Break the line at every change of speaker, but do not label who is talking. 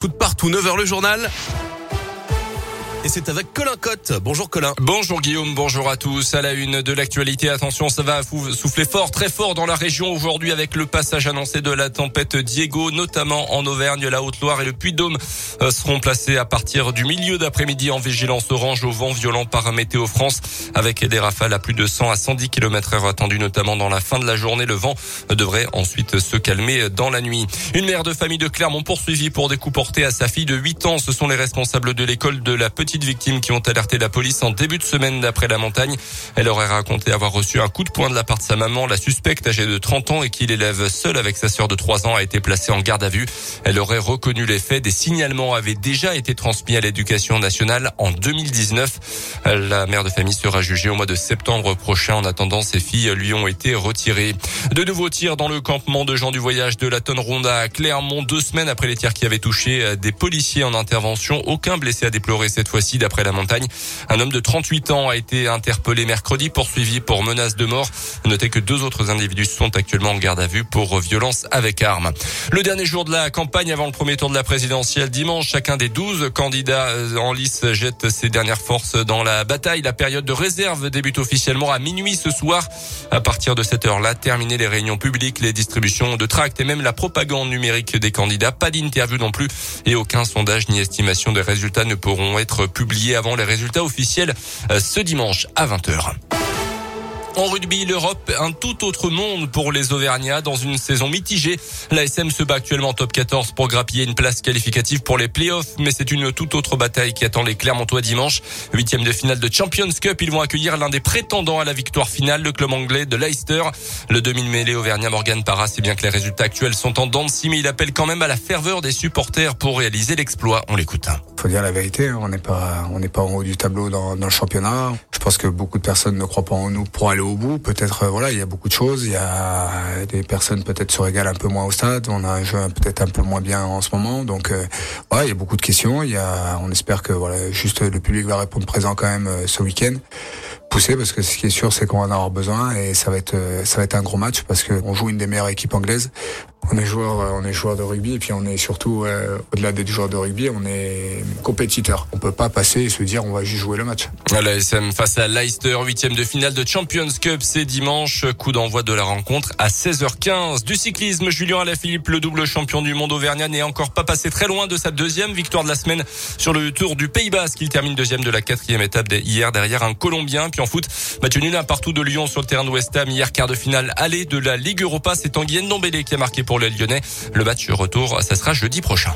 Tout de partout, 9h le journal. Et c'est avec Colin Cotte. Bonjour Colin.
Bonjour Guillaume, bonjour à tous. À la une de l'actualité, attention, ça va souffler fort, très fort dans la région aujourd'hui avec le passage annoncé de la tempête Diego, notamment en Auvergne, la Haute-Loire et le Puy-de-Dôme euh, seront placés à partir du milieu d'après-midi en vigilance orange au vent violent par Météo France avec des rafales à plus de 100 à 110 km heure attendues notamment dans la fin de la journée. Le vent devrait ensuite se calmer dans la nuit. Une mère de famille de Clermont poursuivie pour des coups portés à sa fille de 8 ans. Ce sont les responsables de l'école de la petite petites victimes qui ont alerté la police en début de semaine d'après la montagne. Elle aurait raconté avoir reçu un coup de poing de la part de sa maman. La suspecte, âgée de 30 ans et qui l'élève seule avec sa sœur de 3 ans, a été placée en garde à vue. Elle aurait reconnu les faits. Des signalements avaient déjà été transmis à l'éducation nationale en 2019. La mère de famille sera jugée au mois de septembre prochain. En attendant, ses filles lui ont été retirées. De nouveaux tirs dans le campement de gens du voyage de la Tonne Ronde à Clermont, deux semaines après les tirs qui avaient touché des policiers en intervention. Aucun blessé à déplorer cette fois d'après la montagne. Un homme de 38 ans a été interpellé mercredi, poursuivi pour menace de mort. Notez que deux autres individus sont actuellement en garde à vue pour violence avec arme. Le dernier jour de la campagne avant le premier tour de la présidentielle dimanche, chacun des 12 candidats en lice jette ses dernières forces dans la bataille. La période de réserve débute officiellement à minuit ce soir. À partir de cette heure-là, terminer les réunions publiques, les distributions de tracts et même la propagande numérique des candidats. Pas d'interview non plus et aucun sondage ni estimation des résultats ne pourront être publié avant les résultats officiels euh, ce dimanche à 20h. En rugby, l'Europe, un tout autre monde pour les Auvergnats dans une saison mitigée. La SM se bat actuellement en top 14 pour grappiller une place qualificative pour les playoffs, mais c'est une toute autre bataille qui attend les Clermontois dimanche. Huitième de finale de Champions Cup, ils vont accueillir l'un des prétendants à la victoire finale, le club anglais de Leicester. Le demi-mêlée Auvergnat Morgan Parra, c'est bien que les résultats actuels sont en dents de scie, mais il appelle quand même à la ferveur des supporters pour réaliser l'exploit. On l'écoute.
Faut dire la vérité, hein. on n'est pas, on n'est pas en haut du tableau dans, dans le championnat. Je pense que beaucoup de personnes ne croient pas en nous pour aller au bout. Peut-être, euh, voilà, il y a beaucoup de choses. Il y a des personnes peut-être se régalent un peu moins au stade. On a un jeu peut-être un peu moins bien en ce moment. Donc, euh, il y a beaucoup de questions. Il y a, on espère que voilà, juste le public va répondre présent quand même euh, ce week-end pousser parce que ce qui est sûr c'est qu'on va en avoir besoin et ça va être ça va être un gros match parce qu'on joue une des meilleures équipes anglaises on est joueur, euh, on est joueur de rugby et puis on est surtout euh, au-delà des joueurs de rugby, on est compétiteur. On peut pas passer et se dire on va juste jouer le match.
La SM face à Leicester, huitième de finale de Champions Cup, c'est dimanche. Coup d'envoi de la rencontre à 16h15. Du cyclisme, Julien Alaphilippe, le double champion du monde auvergnat, n'est encore pas passé très loin de sa deuxième victoire de la semaine sur le Tour du Pays Basque. Il termine deuxième de la quatrième étape hier derrière un Colombien. Puis en foot, match nul un partout de Lyon sur le terrain de West Ham hier quart de finale aller de la Ligue Europa. C'est Tanguy Ndombele qui a marqué pour les Lyonnais. Le match retour, ça sera jeudi prochain.